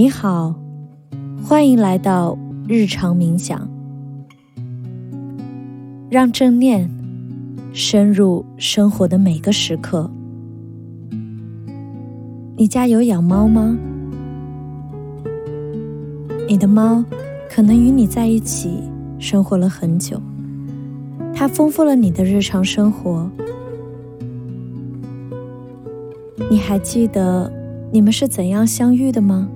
你好，欢迎来到日常冥想，让正念深入生活的每个时刻。你家有养猫吗？你的猫可能与你在一起生活了很久，它丰富了你的日常生活。你还记得你们是怎样相遇的吗？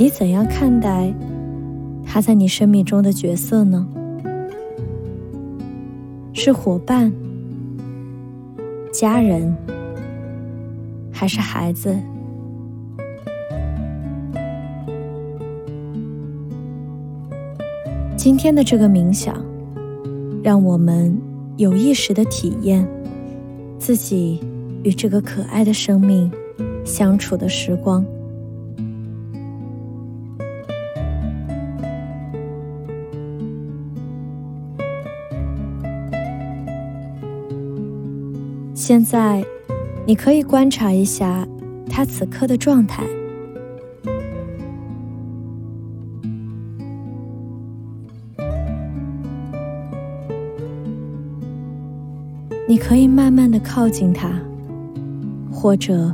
你怎样看待他在你生命中的角色呢？是伙伴、家人，还是孩子？今天的这个冥想，让我们有意识的体验自己与这个可爱的生命相处的时光。现在，你可以观察一下他此刻的状态。你可以慢慢的靠近他，或者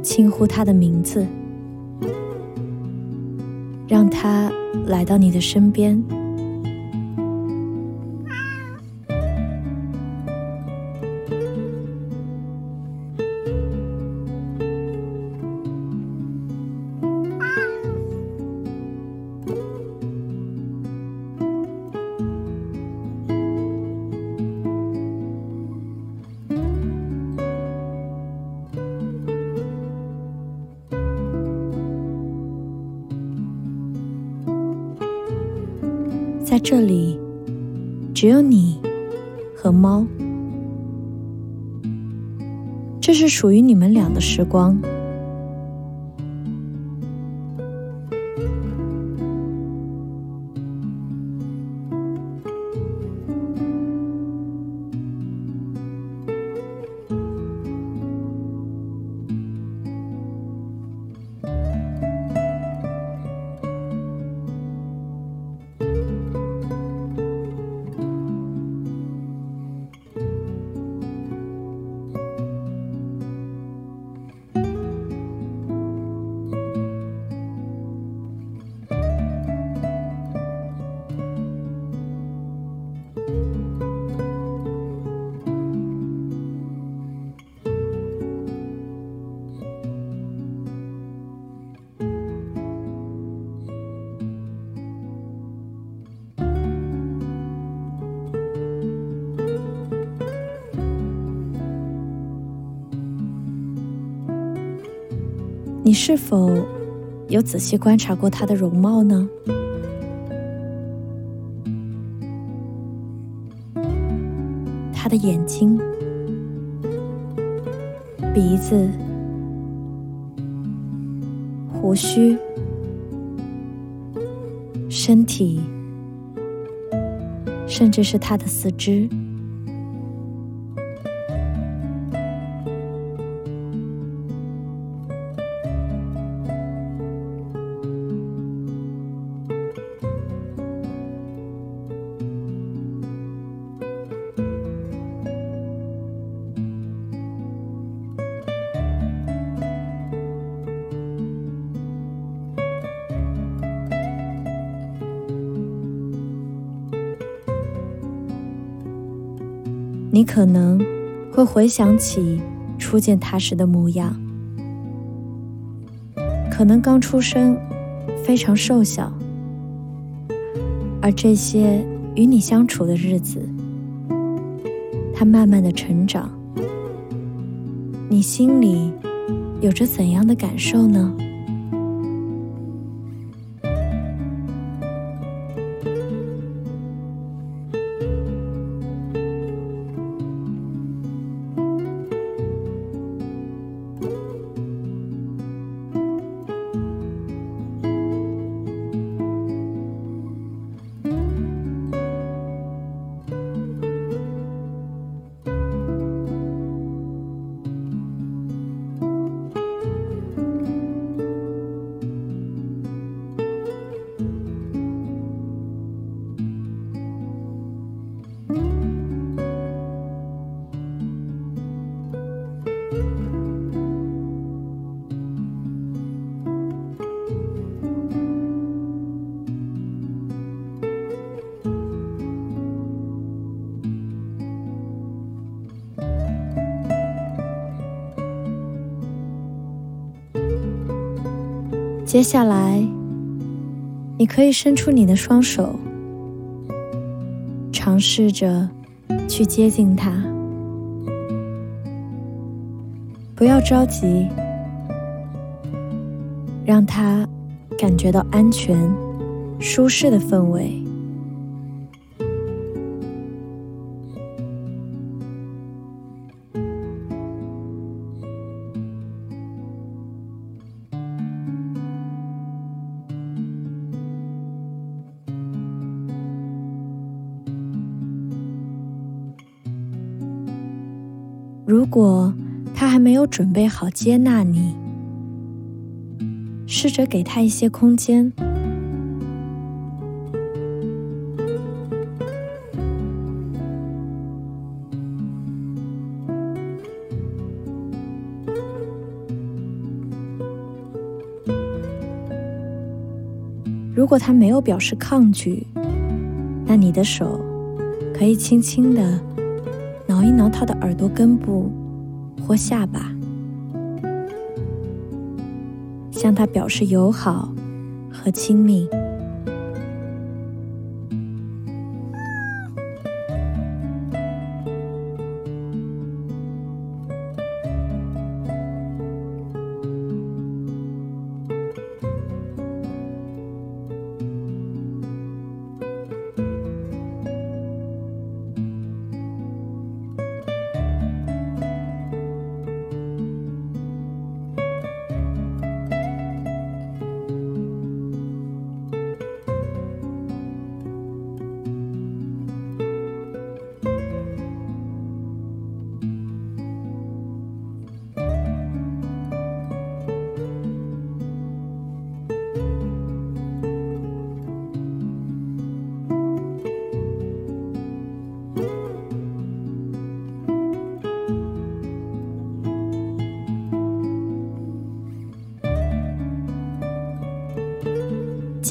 轻呼他的名字，让他来到你的身边。这里，只有你和猫，这是属于你们俩的时光。你是否有仔细观察过他的容貌呢？他的眼睛、鼻子、胡须、身体，甚至是他的四肢。你可能会回想起初见他时的模样，可能刚出生，非常瘦小，而这些与你相处的日子，他慢慢的成长，你心里有着怎样的感受呢？接下来，你可以伸出你的双手，尝试着去接近它。不要着急，让它感觉到安全、舒适的氛围。如果他还没有准备好接纳你，试着给他一些空间。如果他没有表示抗拒，那你的手可以轻轻的。挠一挠他的耳朵根部或下巴，向他表示友好和亲密。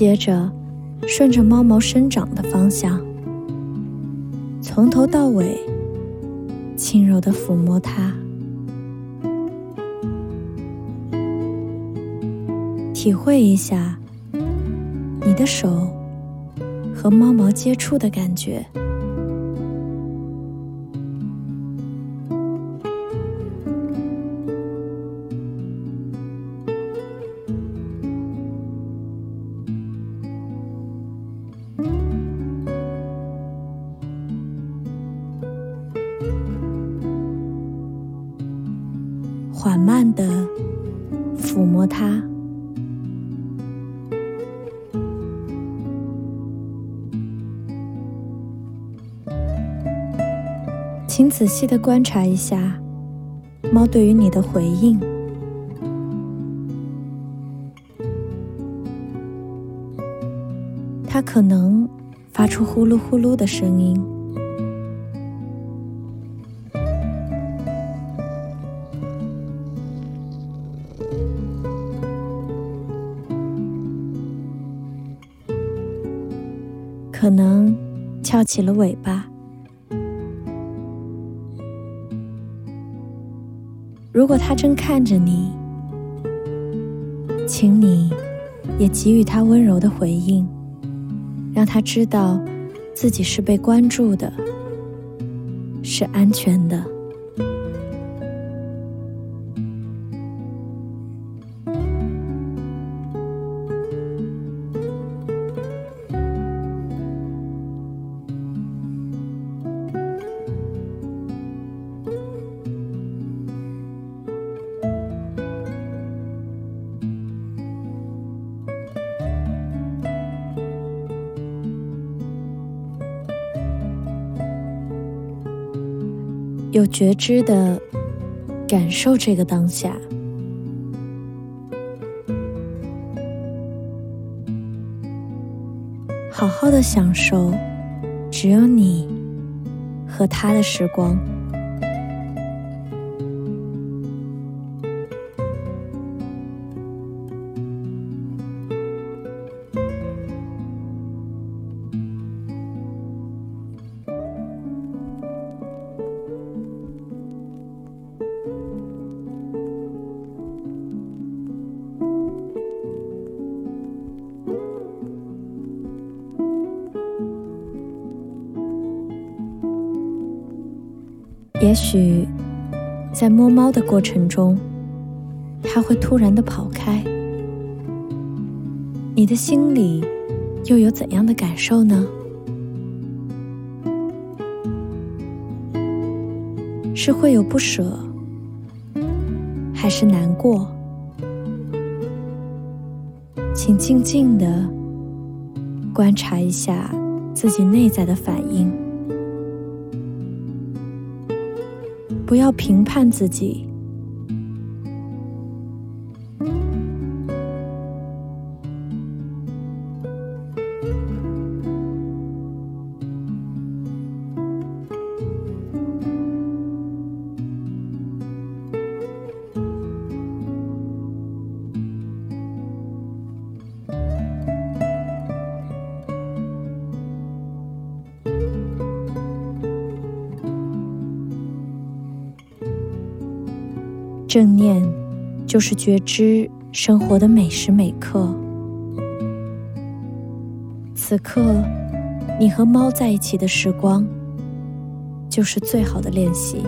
接着，顺着猫毛生长的方向，从头到尾轻柔的抚摸它，体会一下你的手和猫毛接触的感觉。缓慢的抚摸它，请仔细的观察一下猫对于你的回应。它可能发出呼噜呼噜的声音。能翘起了尾巴。如果他正看着你，请你也给予他温柔的回应，让他知道自己是被关注的，是安全的。有觉知的感受这个当下，好好的享受只有你和他的时光。也许，在摸猫的过程中，它会突然的跑开，你的心里又有怎样的感受呢？是会有不舍，还是难过？请静静的观察一下自己内在的反应，不要评判自己。正念就是觉知生活的每时每刻。此刻，你和猫在一起的时光，就是最好的练习。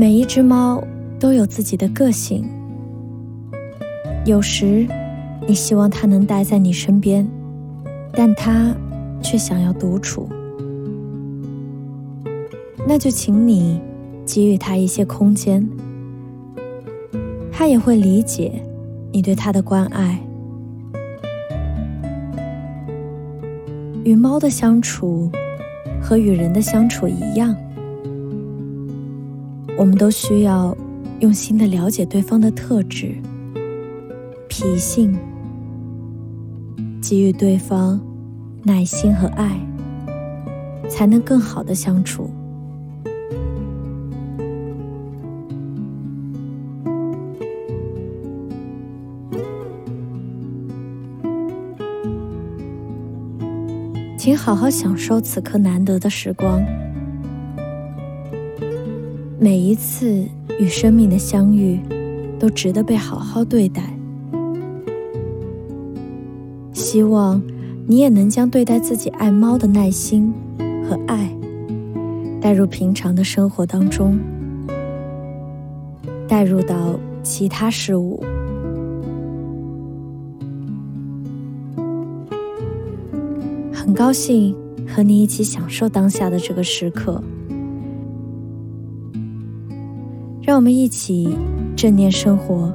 每一只猫都有自己的个性。有时，你希望它能待在你身边，但它却想要独处。那就请你给予它一些空间，它也会理解你对它的关爱。与猫的相处和与人的相处一样。我们都需要用心的了解对方的特质、脾性，给予对方耐心和爱，才能更好的相处。请好好享受此刻难得的时光。每一次与生命的相遇，都值得被好好对待。希望你也能将对待自己爱猫的耐心和爱，带入平常的生活当中，带入到其他事物。很高兴和你一起享受当下的这个时刻。让我们一起正念生活。